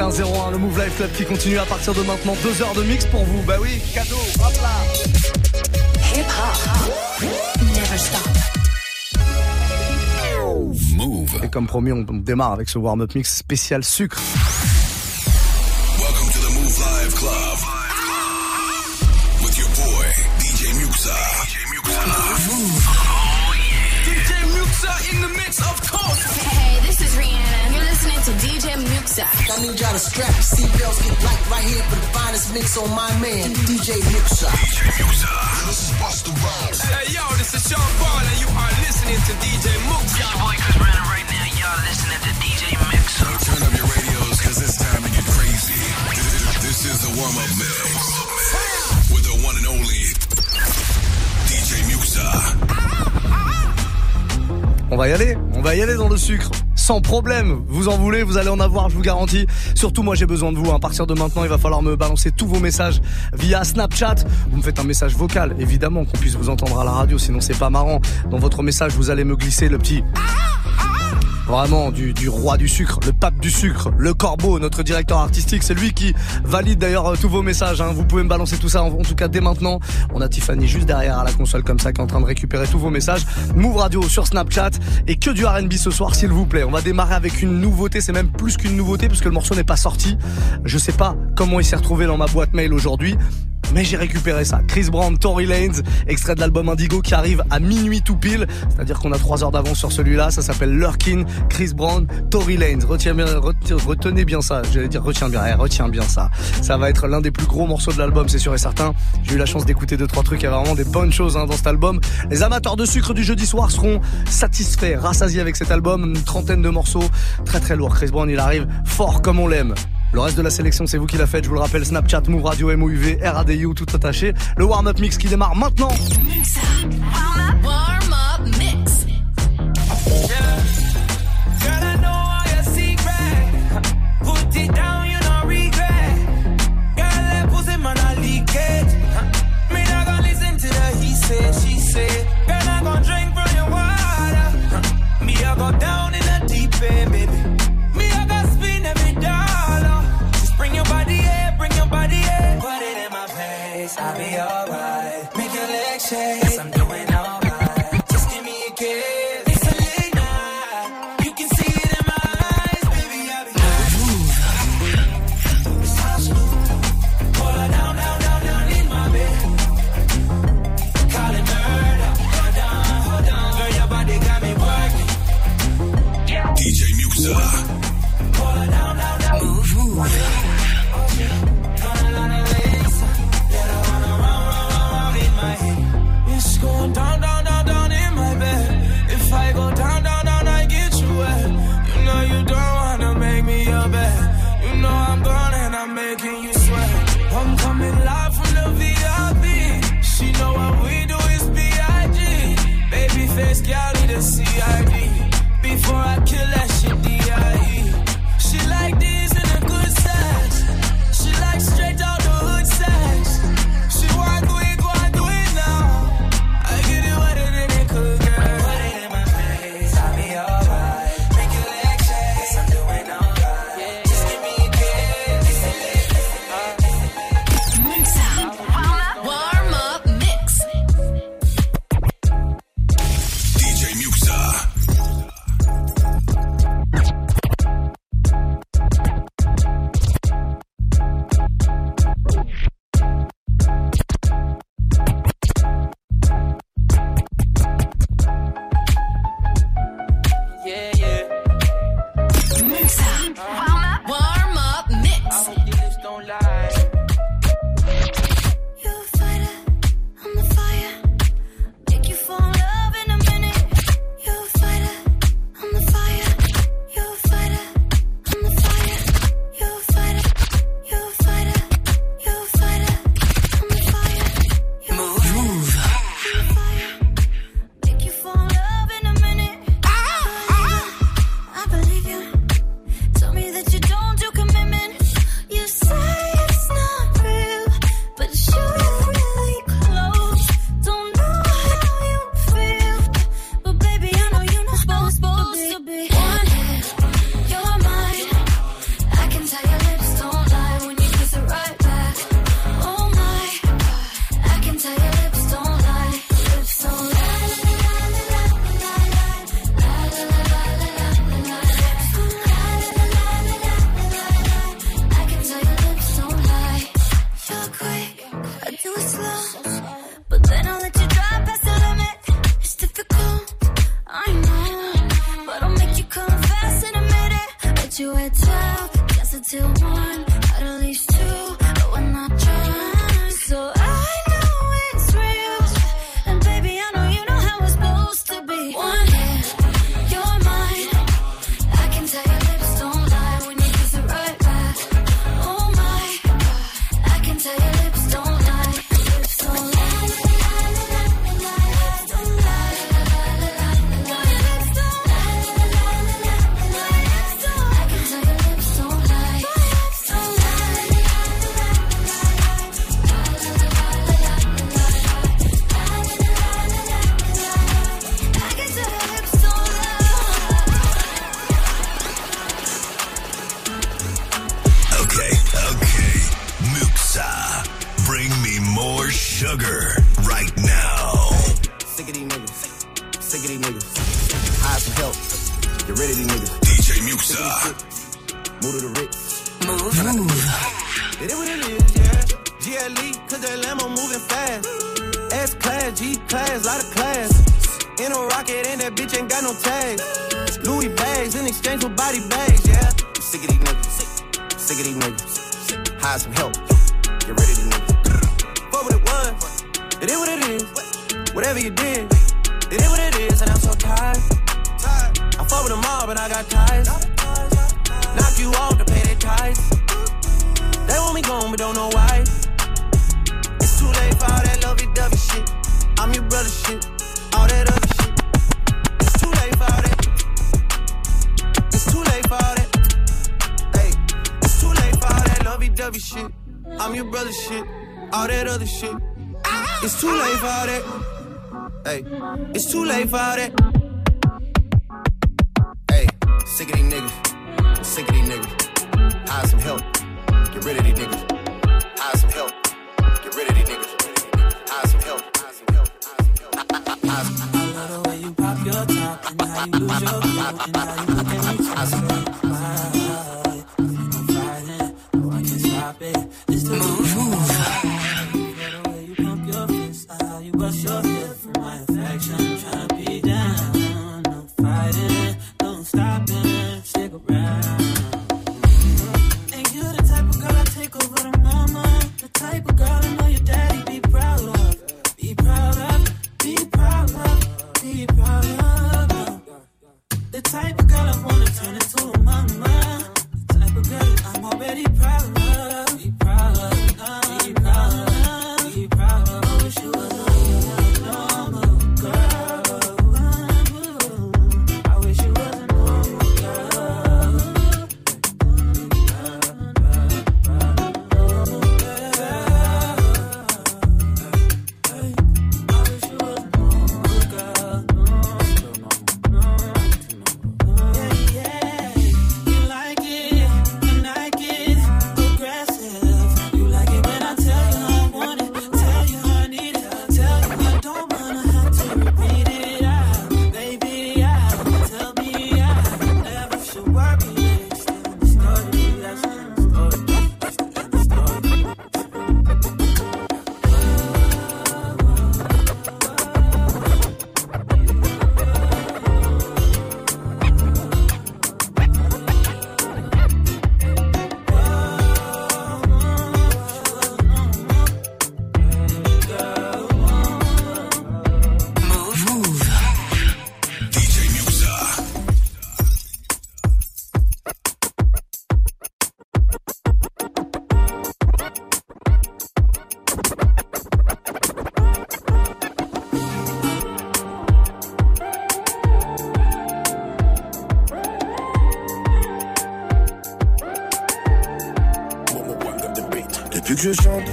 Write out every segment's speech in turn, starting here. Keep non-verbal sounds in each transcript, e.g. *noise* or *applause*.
21-01, le Move Life Club qui continue à partir de maintenant. Deux heures de mix pour vous. Bah oui, cadeau, hop là. Hip hop, never stop. Move. Et comme promis, on démarre avec ce warm-up mix spécial sucre. I need y'all to strap your seatbelts, get light right here for the finest mix on my man, DJ Muxa. DJ Muxa. This is Busta Rhymes. Hey, yo, this is Sean Paul, and you are listening to DJ Muxa. This boy Chris Brennan right now. Y'all listening to DJ Muxa. Turn up your radios, cause it's time to get crazy. This is the warm-up mix. With the one and only DJ Muxa. On va y aller, on va y aller dans le sucre. Sans problème, vous en voulez, vous allez en avoir, je vous garantis. Surtout moi j'ai besoin de vous. À partir de maintenant, il va falloir me balancer tous vos messages via Snapchat. Vous me faites un message vocal, évidemment, qu'on puisse vous entendre à la radio, sinon c'est pas marrant. Dans votre message, vous allez me glisser le petit vraiment du, roi du sucre, le pape du sucre, le corbeau, notre directeur artistique. C'est lui qui valide d'ailleurs euh, tous vos messages. Hein. Vous pouvez me balancer tout ça en, tout cas dès maintenant. On a Tiffany juste derrière à la console comme ça qui est en train de récupérer tous vos messages. Move Radio sur Snapchat et que du R&B ce soir s'il vous plaît. On va démarrer avec une nouveauté, c'est même plus qu'une nouveauté puisque le morceau n'est pas sorti. Je sais pas comment il s'est retrouvé dans ma boîte mail aujourd'hui mais j'ai récupéré ça. Chris Brown, Tory Lanez, extrait de l'album Indigo qui arrive à minuit tout pile, c'est-à-dire qu'on a trois heures d'avance sur celui-là. Ça s'appelle Lurkin, Chris Brown, Tory Lanez. Retiens bien, retenez bien ça. J'allais dire retiens bien, eh, retiens bien ça. Ça va être l'un des plus gros morceaux de l'album, c'est sûr et certain. J'ai eu la chance d'écouter deux trois trucs. Il y a vraiment des bonnes choses hein, dans cet album. Les amateurs de sucre du jeudi soir seront satisfaits, rassasiés avec cet album. Une trentaine de morceaux, très très lourd. Chris Brown, il arrive fort comme on l'aime. Le reste de la sélection, c'est vous qui l'a fait. Je vous le rappelle, Snapchat, Move Radio, MOUV, RADIO, tout attaché. Le warm-up mix qui démarre maintenant. I talk just until one. heavy shit. I'm your brother shit. All that other shit. It's too late for all that. Hey, it's too late for all that. Hey, sick of these niggas. Sick of these niggas. Hire some help. Get rid of these niggas. Hire some help. Get rid of these niggas. Hire some help. Some help. I love the way you pop your top and how you lose your cool and how you look at me.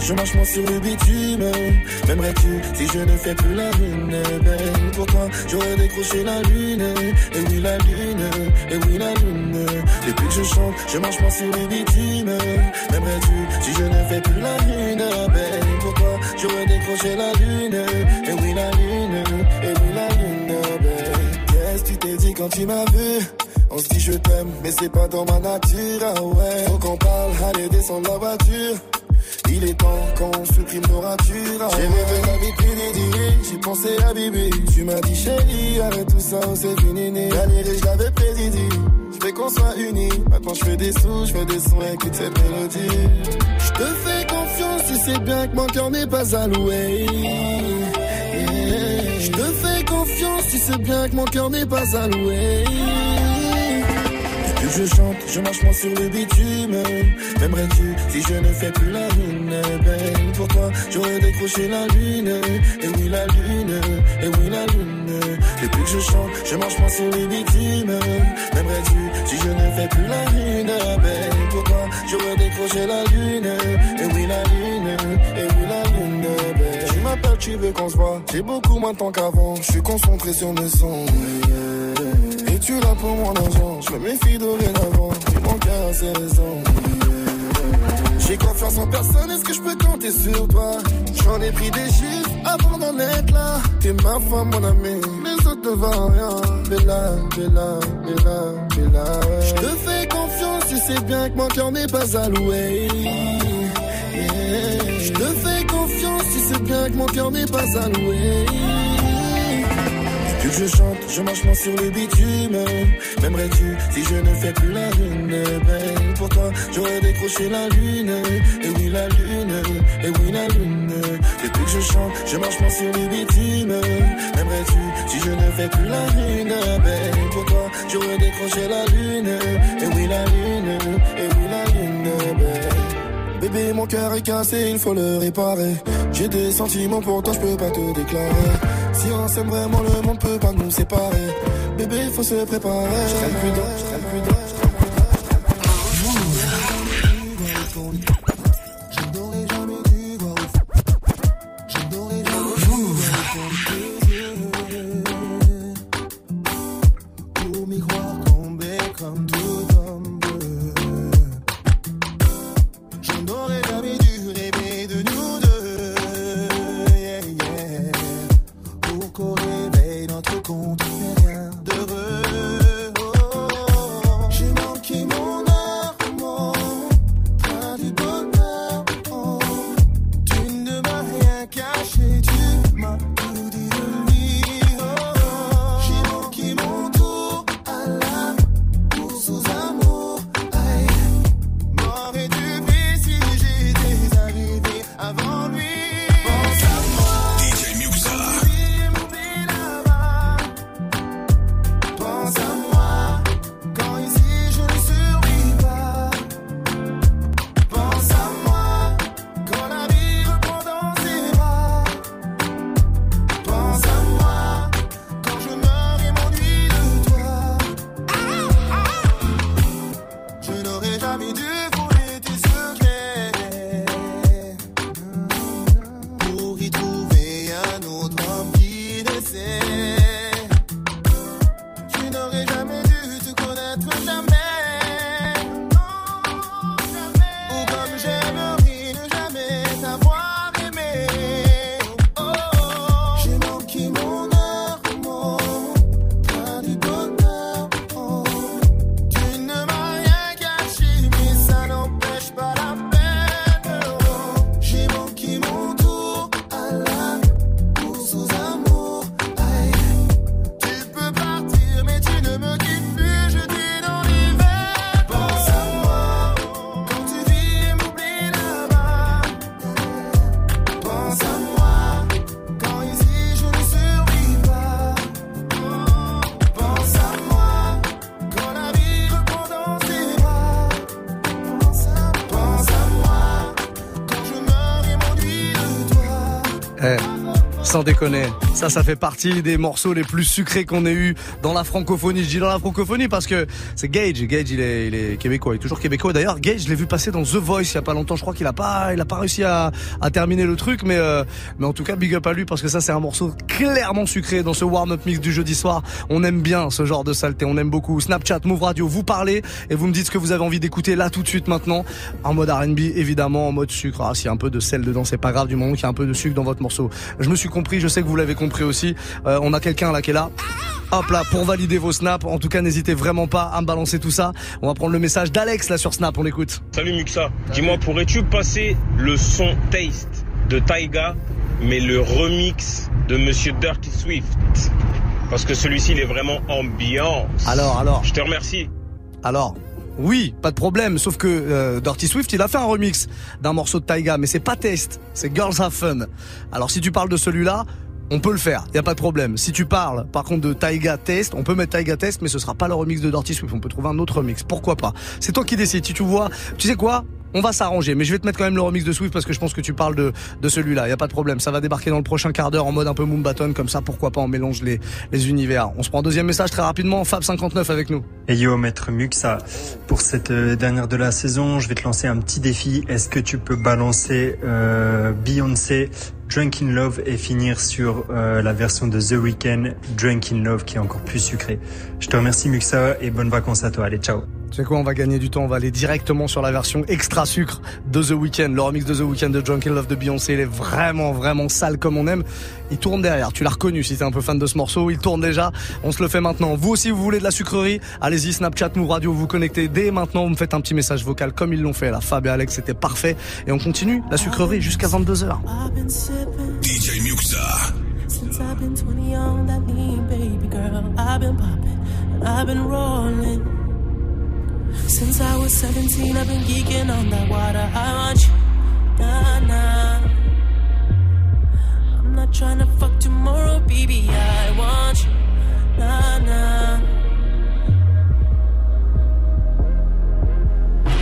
Je marche moins sur le bitume. M'aimerais-tu si je ne fais plus la lune? Ben, Pour toi, j'aurais décroché la lune. Et oui, la lune, et oui, la lune. Depuis que je chante, je marche moins sur le bitume. M'aimerais-tu si je ne fais plus la lune? Ben, Pour toi, j'aurais décroché la lune. Et oui, la lune, et oui, la lune. Ben, qu'est-ce que tu t'es dit quand tu m'as vu? On se dit je t'aime, mais c'est pas dans ma nature, ah ouais. Faut qu'on parle, allez descendre la voiture. Il est temps qu'on supprime nos. J'ai rêvé la vie prédédiée, j'ai pensé à Bibi. Tu m'as dit chérie, arrête tout ça, c'est fini. Galérer, je l'avais prédit. Je fait qu'on soit unis. Maintenant je fais des sous, je fais des sons, écoute cette mélodie. Je te fais confiance, tu sais bien que mon cœur n'est pas alloué. Yeah. Je te fais confiance, tu sais bien que mon cœur n'est pas alloué. Que je chante, je marche moins sur le bitume. M'aimerais-tu si je ne fais plus la ben Pour toi, j'aurais décroché la lune. Et oui, la lune, et oui, la lune. Depuis que je chante, je marche moins sur le bitume. M'aimerais-tu si je ne fais plus la lune, ben Pour toi, j'aurais décroché la lune. Et oui, la lune, et oui, la lune, ben Tu m'appelles, tu veux qu'on se voit. J'ai beaucoup moins de temps qu'avant. Je suis concentré sur mes sons. Et tu l'as pour mon argent. Je me méfie dorénavant. Tu mon cœur a ses raisons. J'ai confiance en personne, est-ce que je peux compter sur toi? J'en ai pris des chiffres avant d'en être là. T'es ma femme, mon ami, les autres ne valent rien. Bella, Bella, Bella, Bella. Je te fais confiance, tu sais bien que mon cœur n'est pas alloué. Yeah. Je te fais confiance, tu sais bien que mon cœur n'est pas alloué depuis que je chante, je marche moins sur le bitume. M'aimerais-tu si je ne fais plus la lune Ben pour toi, j'aurais décroché la lune. Et oui, la lune, et oui, la lune. Depuis que je chante, je marche moins sur le bitume. M'aimerais-tu si je ne fais plus la lune Ben pour toi, j'aurais décroché la lune. Et oui, la lune, et oui, la lune. Ben. Bébé, mon cœur est cassé, il faut le réparer. J'ai des sentiments pour toi, je peux pas te déclarer. Si on s'aime vraiment, le monde peut pas nous séparer. Bébé, faut se préparer. Je plus Eh, sans déconner, ça, ça fait partie des morceaux les plus sucrés qu'on ait eu dans la francophonie. Je dis dans la francophonie parce que c'est Gage. Gage, il est, il est québécois, il est toujours québécois. D'ailleurs, Gage, je l'ai vu passer dans The Voice il y a pas longtemps. Je crois qu'il a pas, il a pas réussi à, à terminer le truc, mais, euh, mais en tout cas, big up à lui parce que ça, c'est un morceau clairement sucré dans ce warm-up mix du jeudi soir. On aime bien ce genre de saleté, on aime beaucoup. Snapchat, Move Radio, vous parlez et vous me dites ce que vous avez envie d'écouter là tout de suite maintenant. En mode R&B, évidemment, en mode sucre. Ah, s'il y a un peu de sel dedans, c'est pas grave du moment qu'il y a un peu de sucre dans votre morceau. Je me suis compris, je sais que vous l'avez compris aussi. Euh, on a quelqu'un là qui est là. Hop là, pour valider vos snaps. En tout cas, n'hésitez vraiment pas à me balancer tout ça. On va prendre le message d'Alex là sur Snap, on l'écoute. Salut Muxa, dis-moi, pourrais-tu passer le son Taste de Taiga, mais le remix de Monsieur Dirty Swift? Parce que celui-ci, il est vraiment ambiance. Alors, alors. Je te remercie. Alors, oui, pas de problème, sauf que euh, Dirty Swift, il a fait un remix d'un morceau de Taiga, mais c'est pas Taste, c'est Girls Have Fun. Alors si tu parles de celui-là, on peut le faire, y a pas de problème. Si tu parles, par contre, de Taiga Test, on peut mettre Taiga Test, mais ce sera pas le remix de Dirty Swift. On peut trouver un autre remix. Pourquoi pas C'est toi qui décides. Si tu vois, tu sais quoi on va s'arranger, mais je vais te mettre quand même le remix de Swift parce que je pense que tu parles de, de celui-là. Y a pas de problème. Ça va débarquer dans le prochain quart d'heure en mode un peu Moonbaton, comme ça, pourquoi pas, on mélange les, les univers. On se prend un deuxième message très rapidement. Fab59 avec nous. Et yo, maître Muxa, pour cette euh, dernière de la saison, je vais te lancer un petit défi. Est-ce que tu peux balancer euh, Beyoncé Drunk in Love et finir sur euh, la version de The Weeknd, Drunk in Love, qui est encore plus sucrée. Je te remercie Muxa et bonnes vacances à toi. Allez, ciao. Tu sais quoi, on va gagner du temps, on va aller directement sur la version extra sucre de The Weeknd. Le remix de The Weeknd de Drunk in Love de Beyoncé, il est vraiment, vraiment sale comme on aime. Il tourne derrière, tu l'as reconnu si t'es un peu fan de ce morceau, il tourne déjà. On se le fait maintenant. Vous aussi, vous voulez de la sucrerie Allez-y, Snapchat, nous radio, vous connectez dès maintenant, vous me faites un petit message vocal comme ils l'ont fait là. Fab et Alex, c'était parfait. Et on continue la sucrerie jusqu'à 22h. I've been sipping DJ Muxa. since I've been 20 on that lean, baby girl. I've been popping I've been rolling. Since I was 17, I've been geeking on that water. I want you, nah, nah. I'm not trying to fuck tomorrow, baby. I want you, nah, nah.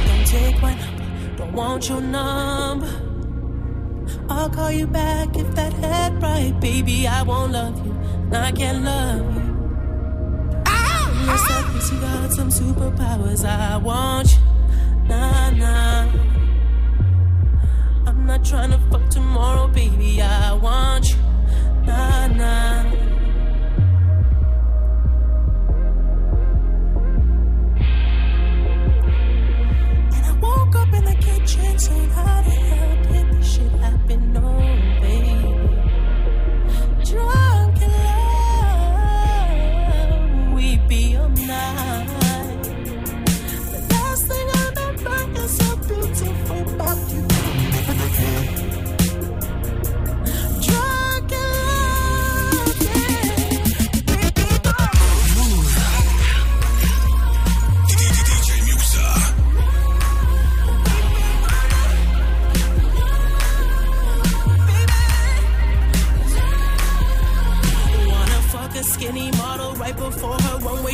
Don't take my number, don't want your number. I'll call you back if that head right, baby. I won't love you, I can't love you. Unless that pussy got some superpowers, I want you, nah nah. I'm not trying to fuck tomorrow, baby. I want you, nah nah. And I woke up in the kitchen saying, How the hell did this shit happen? No, baby. Drunk in love, we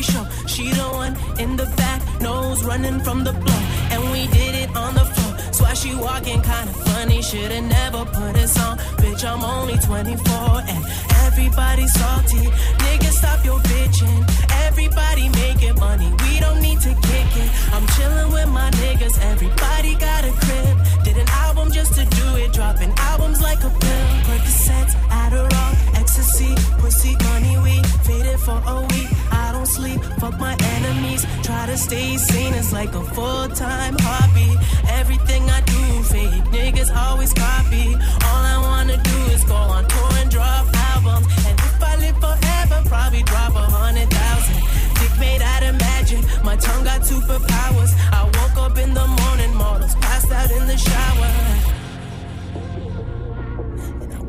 show. She the one in the back, nose running from the blow. And we did it on the floor. So why she walking kinda funny? Should've never put this on. Bitch, I'm only 24 and everybody's salty. Niggas, stop your bitching. Everybody making money. We don't need to kick it. I'm chilling with my niggas. Everybody got a crib. Did an album just to do it. Dropping albums like a pill. Percocets, Adderall, ecstasy, pussy, money, weed. Faded for a week. I don't sleep. Fuck my enemies. Try to stay sane. It's like a full time hobby. Everything I do, fake niggas always copy. All I wanna do is go on tour and drop albums. And if I live forever, probably drop a hundred thousand. Dick made out of magic. My tongue got superpowers. I woke up in the morning, models passed out in the shower.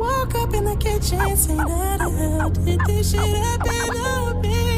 And I woke up in the kitchen saying, How the hell did this shit happen? Oh, baby.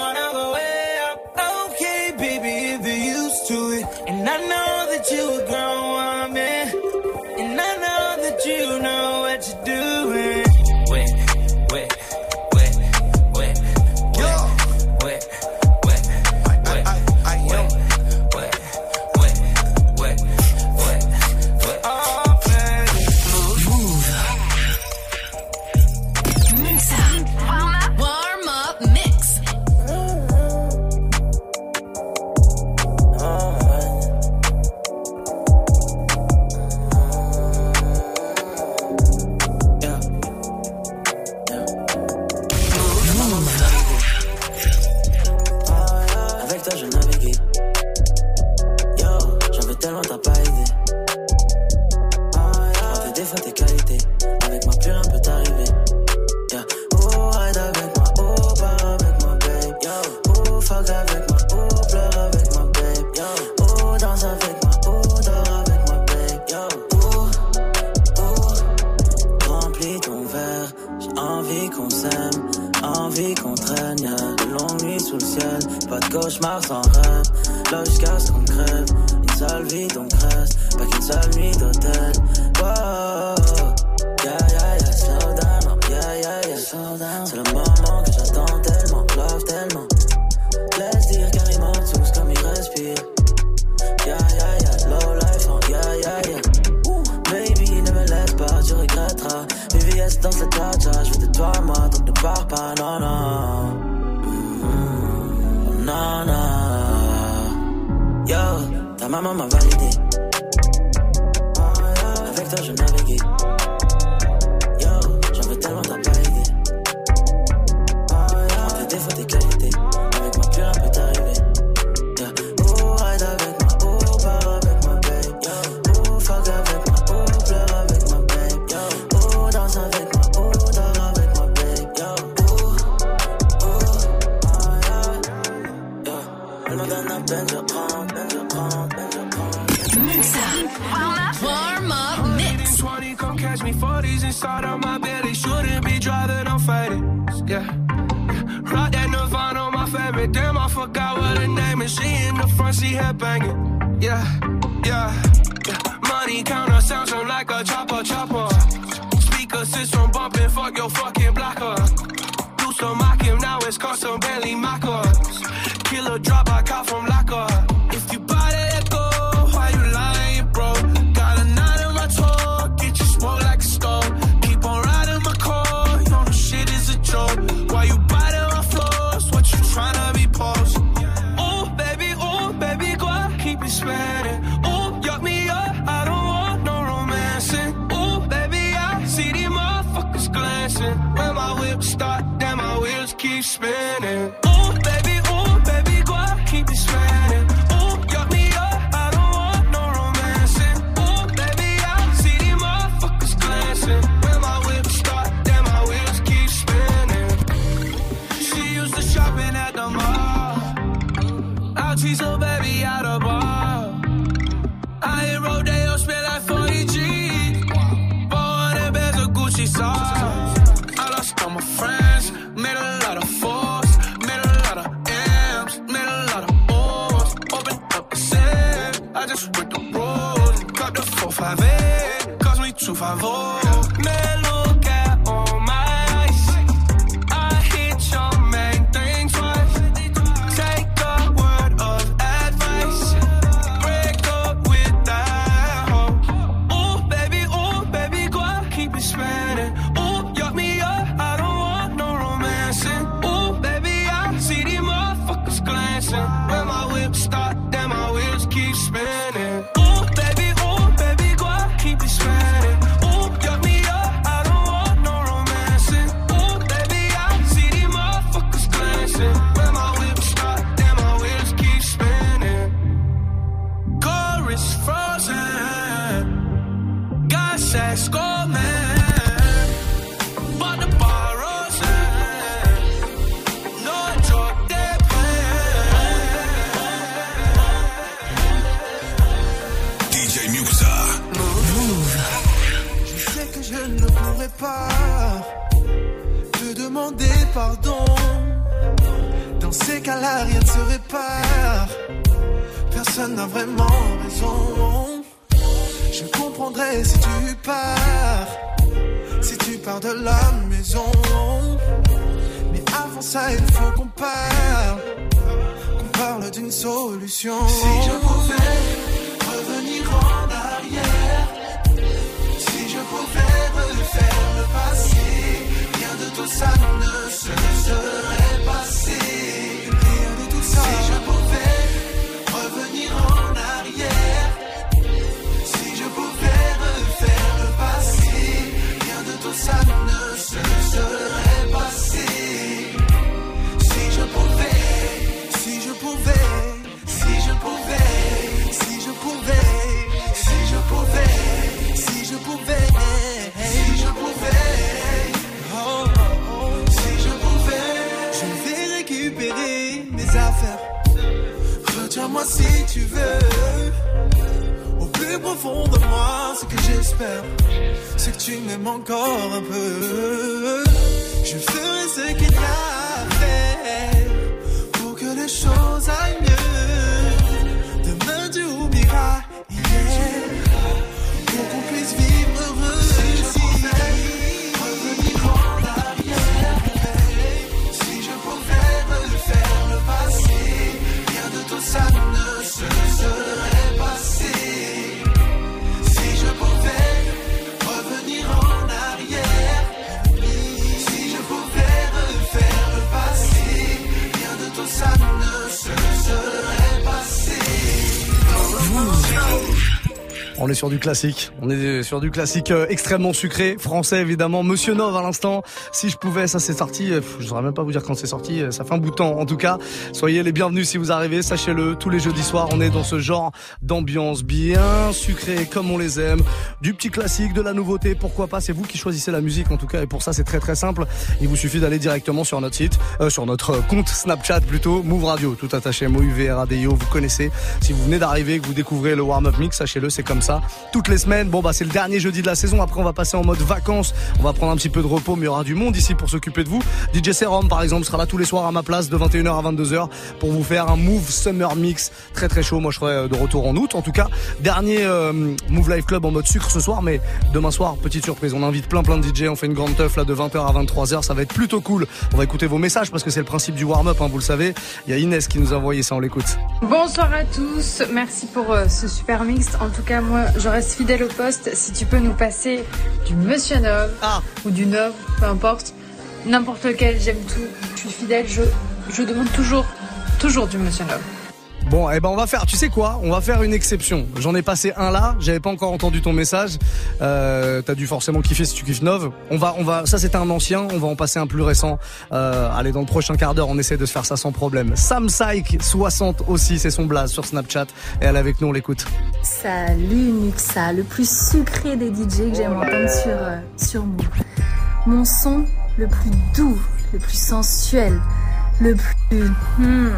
wanna go validé. Avec toi, je naviguais. Yo, j'en veux tellement, t'as pas idée. Un peu défaut, t'es head banging. Yeah, yeah. I lost all my friends, made a lot of fours, made a lot of M's, made a lot of O's. Open up the sand, I just break the rules. Cut the 458, cost me 250. On est sur du classique. On est sur du classique euh, extrêmement sucré, français évidemment. Monsieur Nov à l'instant. Si je pouvais, ça c'est sorti. euh, Je saurais même pas vous dire quand c'est sorti. euh, Ça fait un bout de temps. En tout cas, soyez les bienvenus si vous arrivez. Sachez-le, tous les jeudis soirs, on est dans ce genre d'ambiance bien sucrée comme on les aime. Du petit classique, de la nouveauté. Pourquoi pas C'est vous qui choisissez la musique en tout cas. Et pour ça, c'est très très simple. Il vous suffit d'aller directement sur notre site, euh, sur notre euh, compte Snapchat plutôt, Move Radio, tout attaché, M-O-U-V-R-A-D-I-O. Vous connaissez. Si vous venez d'arriver, que vous découvrez le warm-up mix, sachez-le, c'est comme ça. Toutes les semaines. Bon bah c'est le dernier jeudi de la saison. Après, on va passer en mode vacances. On va prendre un petit peu de repos, mais il y aura du monde ici pour s'occuper de vous. DJ Serum, par exemple, sera là tous les soirs à ma place de 21h à 22h pour vous faire un Move Summer Mix très très chaud. Moi, je serai euh, de retour en août. En tout cas, dernier Move Live Club en mode sucre ce soir, mais demain soir, petite surprise. On invite plein plein de DJ. On fait une grande teuf là de 20h à 23h. Ça va être plutôt cool. On va écouter vos messages parce que c'est le principe du warm-up. Hein, vous le savez. Il y a Inès qui nous a envoyé ça. On l'écoute. Bonsoir à tous, merci pour euh, ce super mix. En tout cas, moi, je reste fidèle au poste. Si tu peux nous passer du Monsieur Nov ou du Nov, peu importe, n'importe lequel, j'aime tout. Je suis fidèle, je, je demande toujours, toujours du Monsieur Nov. Bon, eh ben on va faire. Tu sais quoi? On va faire une exception. J'en ai passé un là. J'avais pas encore entendu ton message. Euh, T'as dû forcément kiffer si tu kiffes Nov. On va, on va. Ça c'était un ancien. On va en passer un plus récent. Euh, allez, dans le prochain quart d'heure, on essaie de se faire ça sans problème. Sam Psych 60 aussi, c'est son blaze sur Snapchat. Et elle avec nous, on l'écoute. Salut Muxa, le plus sucré des DJ que j'aime entendre sur, euh, sur Move. Mon son le plus doux, le plus sensuel, le plus... Hmm.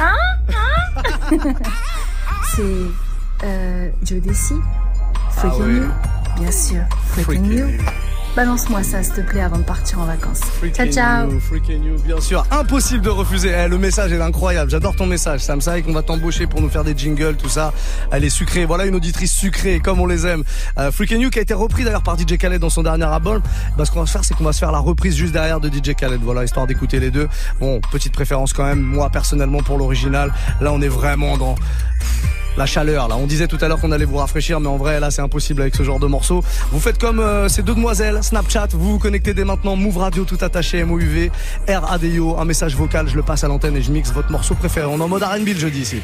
Hein Hein C'est euh, Joe Desi, Freaking Ah oui. You, bien sûr, Freaking Freaking You. You. Balance-moi ça s'il te plaît avant de partir en vacances. Ciao ciao You, freaking you, bien sûr. Impossible de refuser. Eh, le message est incroyable. J'adore ton message. Sam Psych, on va t'embaucher pour nous faire des jingles, tout ça. Elle est sucrée. Voilà une auditrice sucrée, comme on les aime. Euh, freaking You qui a été repris d'ailleurs par DJ Khaled dans son dernier album. Bah, ce qu'on va se faire, c'est qu'on va se faire la reprise juste derrière de DJ Khaled. Voilà, histoire d'écouter les deux. Bon, petite préférence quand même. Moi, personnellement, pour l'original. Là, on est vraiment dans la chaleur là. On disait tout à l'heure qu'on allait vous rafraîchir, mais en vrai là c'est impossible avec ce genre de morceaux. Vous faites comme euh, ces deux demoiselles, Snapchat, vous vous connectez dès maintenant, Move Radio tout attaché, MOUV, R-A-D-I-O, un message vocal, je le passe à l'antenne et je mixe votre morceau préféré. On est en mode R&B le jeudi ici.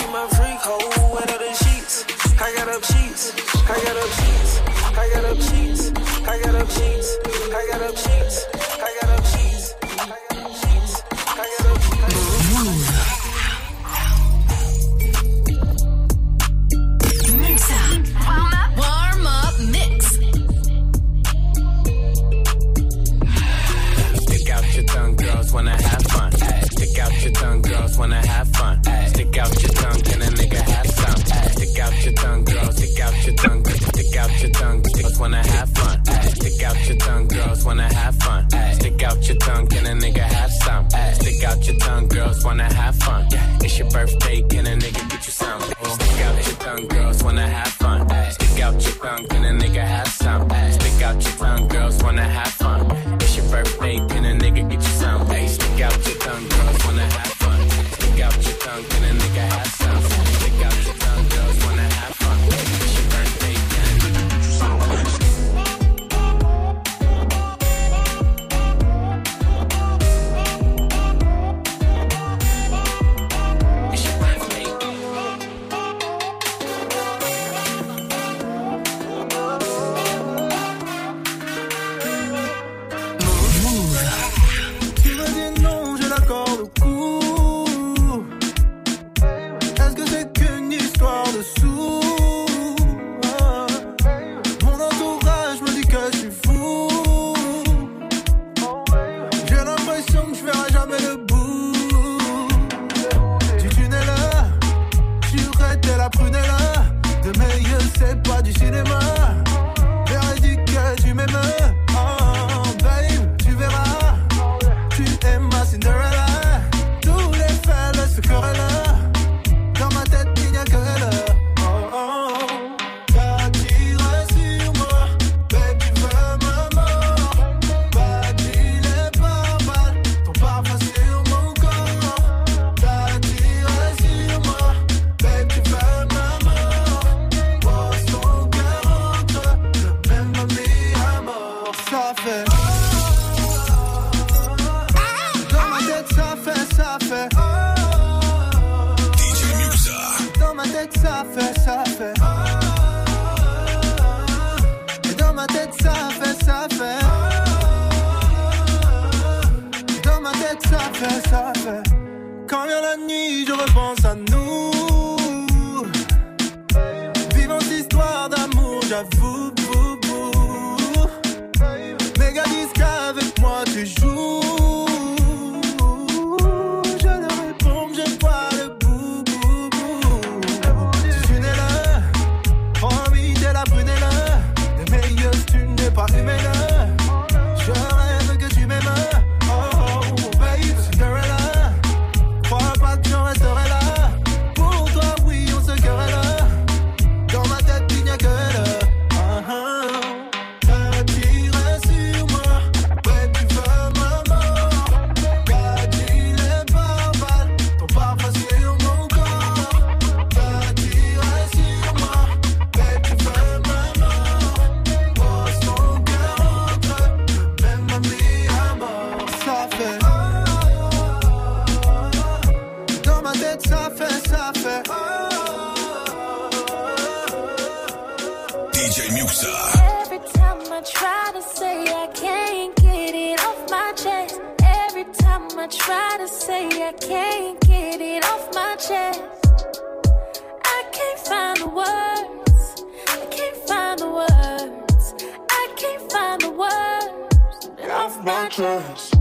She my freak hoe, wet up the sheets. I got up sheets. I got up sheets. I got up sheets. I got up sheets. I got up sheets. girls wanna have fun. Yeah. It's your birthday, can a nigga get you some? Stick out your tongue, girls wanna have fun. Stick out your tongue, can a nigga have que ça fait, ça fait. Quand vient la nuit, je repense à nous. Vivons cette histoire d'amour, j'avoue. Méga disque avec moi, tu joues. I can't get it off my chest. I can't find the words. I can't find the words. I can't find the words. Get off my chest.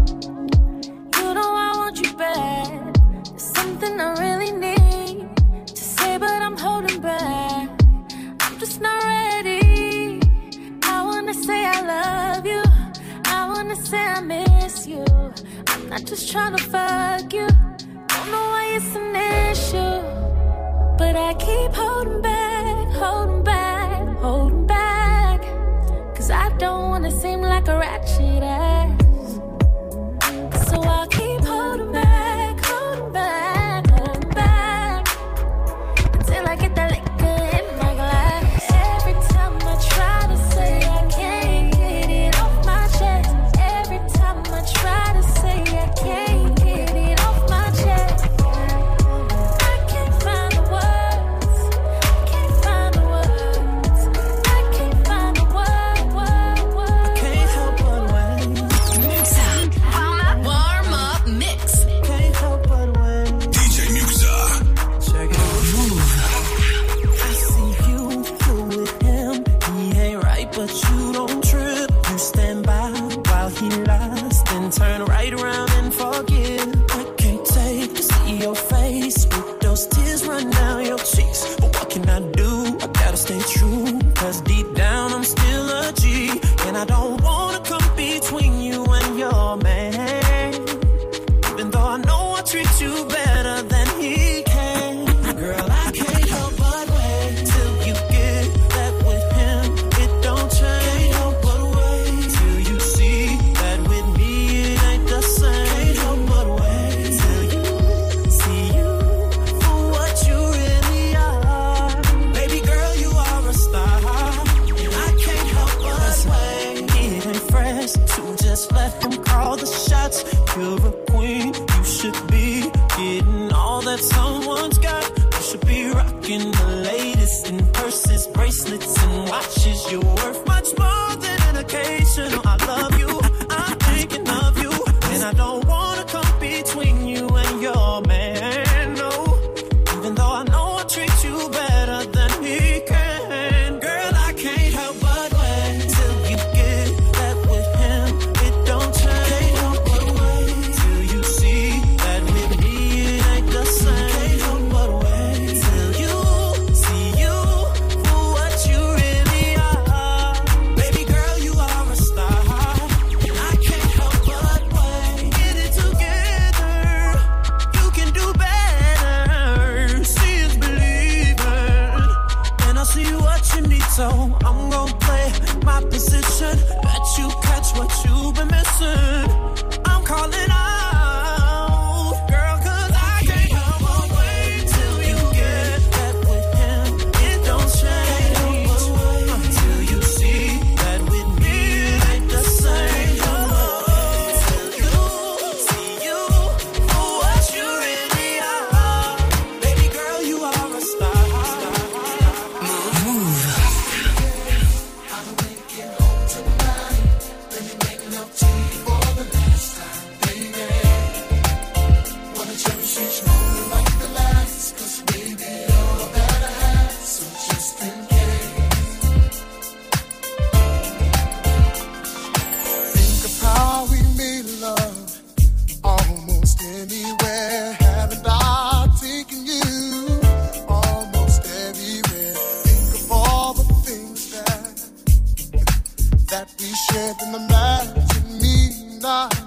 You know I want you bad. There's something I really need to say, but I'm holding back. I'm just not ready. I wanna say I love you to say I miss you. I'm not just trying to fuck you. Don't know why it's an issue, but I keep holding back. Uh,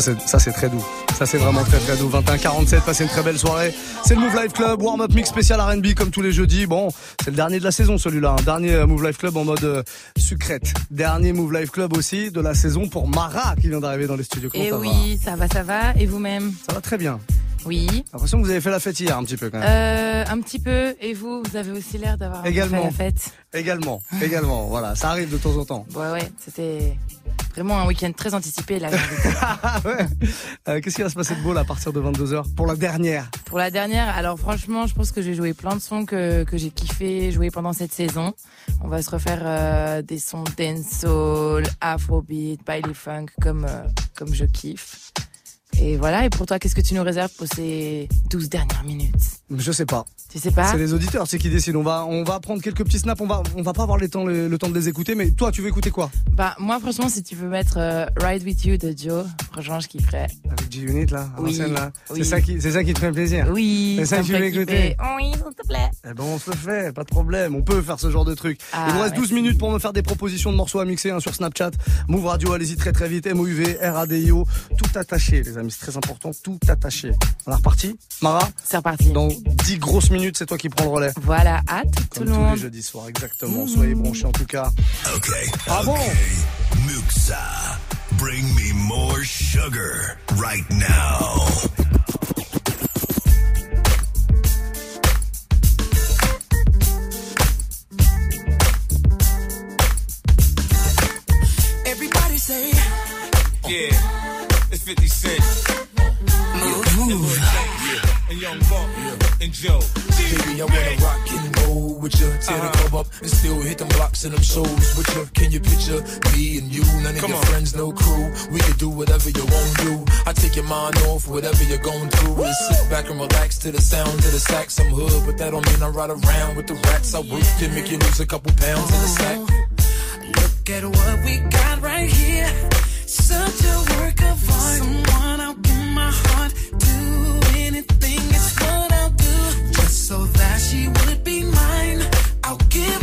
Ça, c'est, très doux. Ça, c'est vraiment très, très doux. 21-47, passez une très belle soirée. C'est le Move Life Club, warm-up mix spécial RB comme tous les jeudis. Bon, c'est le dernier de la saison, celui-là. Hein. Dernier euh, Move Life Club en mode euh, sucrète. Dernier Move Life Club aussi de la saison pour Mara qui vient d'arriver dans les studios. Et eh oui, ça va, ça va. Et vous-même Ça va très bien. Oui. J'ai l'impression que vous avez fait la fête hier un petit peu quand même. Euh, un petit peu. Et vous, vous avez aussi l'air d'avoir fait la fête. Également. Également. Voilà, ça arrive de temps en temps. Ouais, ouais, c'était Vraiment un week-end très anticipé là. *laughs* Ah ouais. Euh, Qu'est-ce qui va se passer de beau là à partir de 22h pour la dernière? Pour la dernière, alors franchement, je pense que j'ai joué plein de sons que, que j'ai kiffé jouer pendant cette saison. On va se refaire euh, des sons dancehall, afrobeat, baile funk comme euh, comme je kiffe. Et voilà, et pour toi, qu'est-ce que tu nous réserves pour ces 12 dernières minutes? Je sais pas. Tu sais pas? C'est les auditeurs, c'est qui décident. On va, on va prendre quelques petits snaps. On va, on va pas avoir le temps, le, le temps de les écouter. Mais toi, tu veux écouter quoi? Bah moi franchement, si tu veux mettre euh, Ride With You de Joe, franchement je kifferais. Avec G-Unit là, à Oui, là. oui. C'est ça qui, c'est ça qui te fait plaisir. Oui, C'est ça que tu veux écouter. Oui, s'il te plaît. Eh ben on se le fait, pas de problème. On peut faire ce genre de truc. Ah, Il nous reste 12 merci. minutes pour me faire des propositions de morceaux à mixer hein, sur Snapchat. Move Radio, allez-y très très vite. MOUV, RADIO, tout attaché, les amis. C'est très important, tout attaché. On est reparti Mara C'est reparti. Dans 10 grosses minutes, c'est toi qui prends le relais. Voilà, à tout, Comme tout le tous les jeudis soirs, exactement. Soyez branchés en tout cas. Okay. Ah bon Muxa, bring me more sugar right now. Joe. Baby, I wanna rock and roll with you. Tear the uh-huh. club up and still hit them blocks and them shows with you. Can you picture me and you? None of Come your on. friends, no crew. We can do whatever you want to do. I take your mind off whatever you're going through. And sit back and relax to the sound of the sax. I'm hood, but that don't mean I ride around with the rats. I work to make you lose a couple pounds in the sack. Uh-huh. Look at what we got right here. Such a work of art. Someone I'll give my heart to. Anything is what do. So that she would be mine. I'll give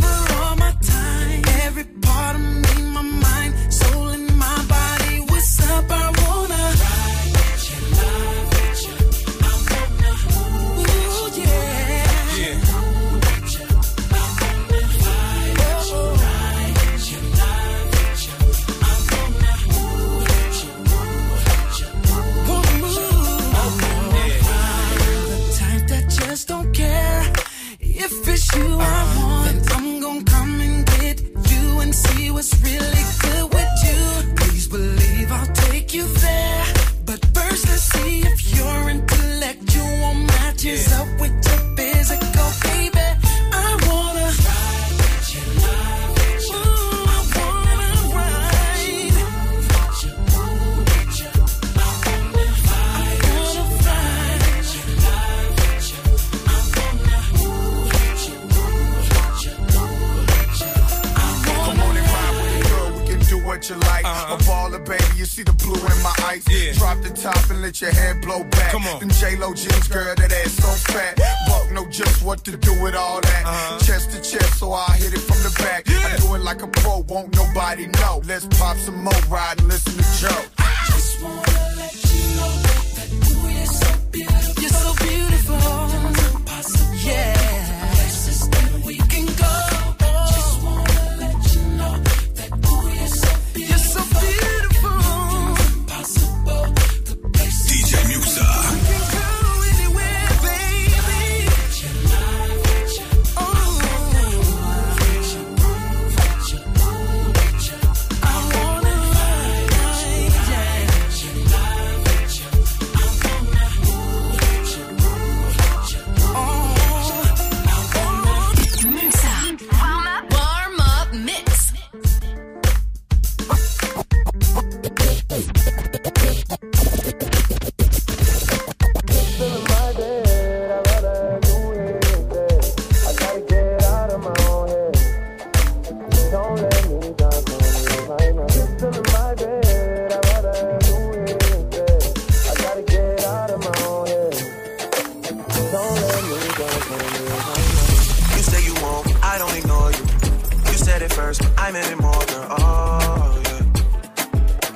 first, I meant it more, girl. Oh, yeah.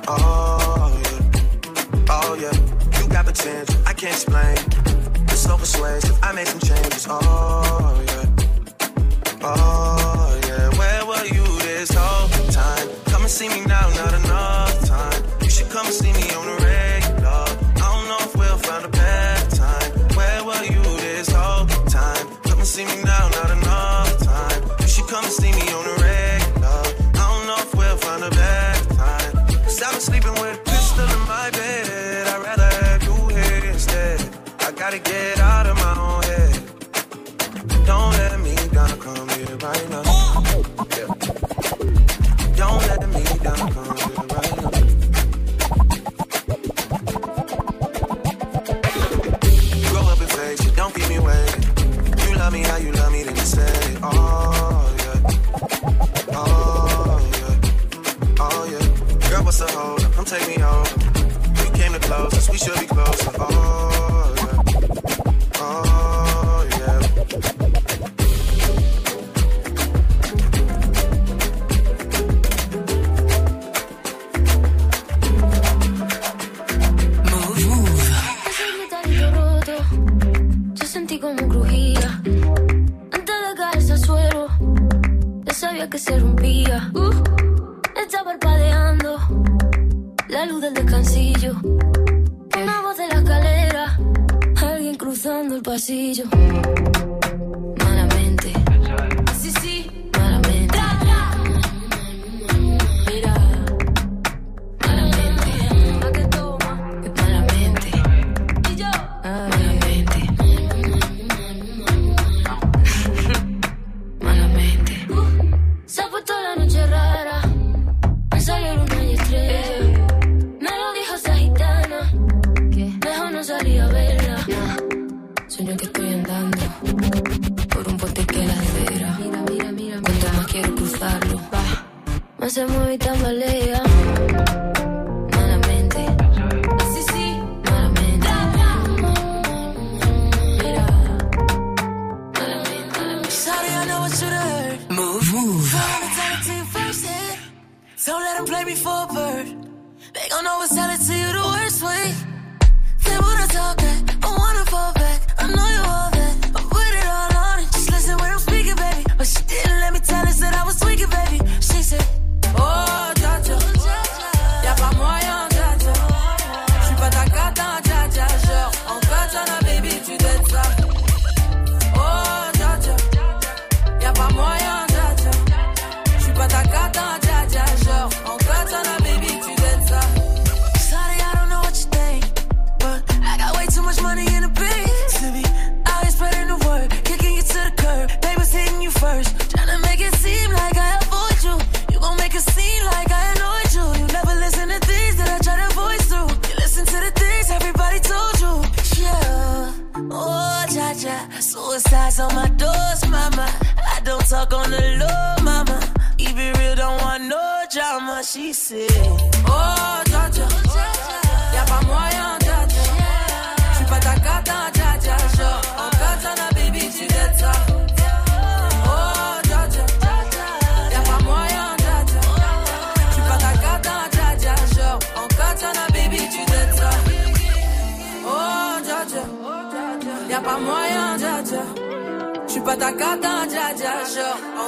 Oh, yeah. Oh, yeah. You got potential, I can't explain. You're so persuasive, I made some changes. Oh, yeah. Oh, yeah. Where were you this whole time? Come and see me now, not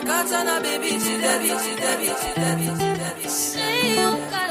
Katana baby, baby, baby, baby, baby, baby. Say you got.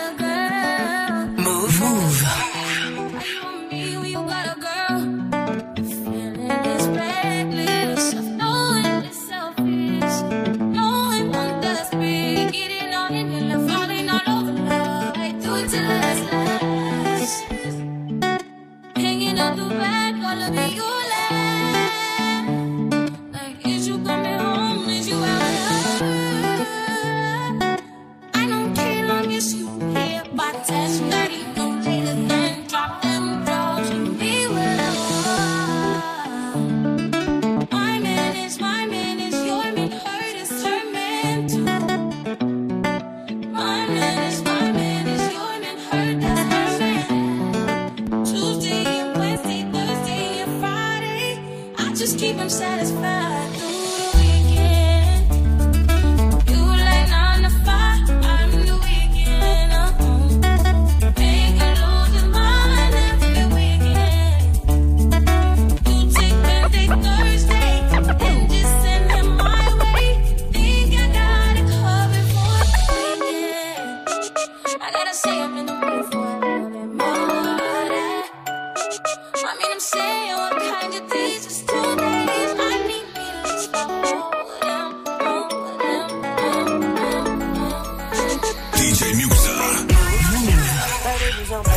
please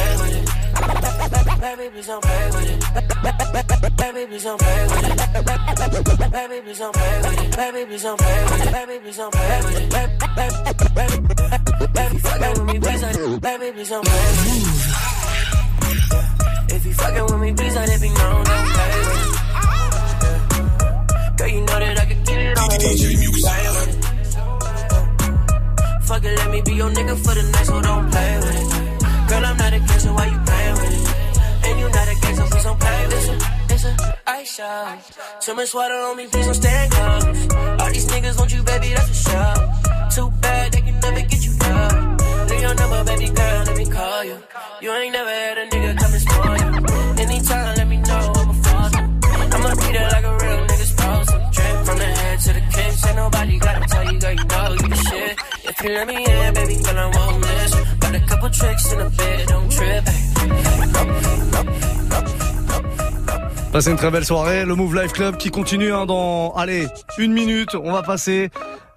If you fucking with me, please let it be known. Don't play with. Girl, you know that I can get it on. DJ Music. Fuck it, let me be your nigga for the night, so don't play with it. Not a gangster, why you playing with it? And you not a gangster, please don't play with it. It's a ice show. Too much water on me, please don't stand close. All these niggas want you, baby, that's for sure. Too bad, they can never get you up. Leave your number, baby girl, let me call you. You ain't never had a nigga come and spoil you. Anytime, let me know, I'ma fall. I'ma be there like a real nigga supposed. Drip from the head to the kicks, ain't nobody gotta tell you, girl, you know you shit. If you let me in, baby girl, I won't miss. A. Passez une très belle soirée. Le Move Life Club qui continue hein, dans, allez, une minute. On va passer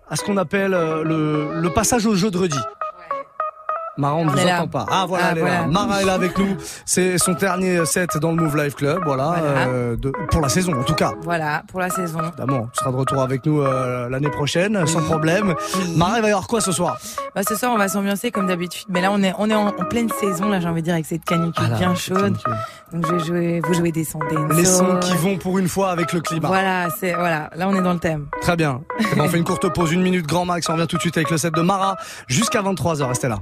à ce qu'on appelle euh, le, le passage au jeu de redis. Mara, on ne vous entend pas. Ah voilà, Ah, elle est voilà. là. Mara est là avec nous. C'est son dernier set dans le Move Life Club, voilà, Voilà. euh, de- pour la saison en tout cas. Voilà, pour la saison. Évidemment, tu seras de retour avec nous euh, l'année prochaine, sans problème. Mara, il va y avoir quoi ce soir? Bah, ce soir, on va s'ambiancer comme d'habitude. Mais là, on est, on est en, en pleine saison, là, j'ai envie de dire, avec cette canicule Ah bien chaude. Donc, je vais jouer, vous jouez des sons dance. Les sons qui vont pour une fois avec le climat. Voilà, c'est, voilà. Là, on est dans le thème. Très bien. Eh ben, on fait une courte pause, une minute grand max. On revient tout de suite avec le set de Mara jusqu'à 23h. Restez là.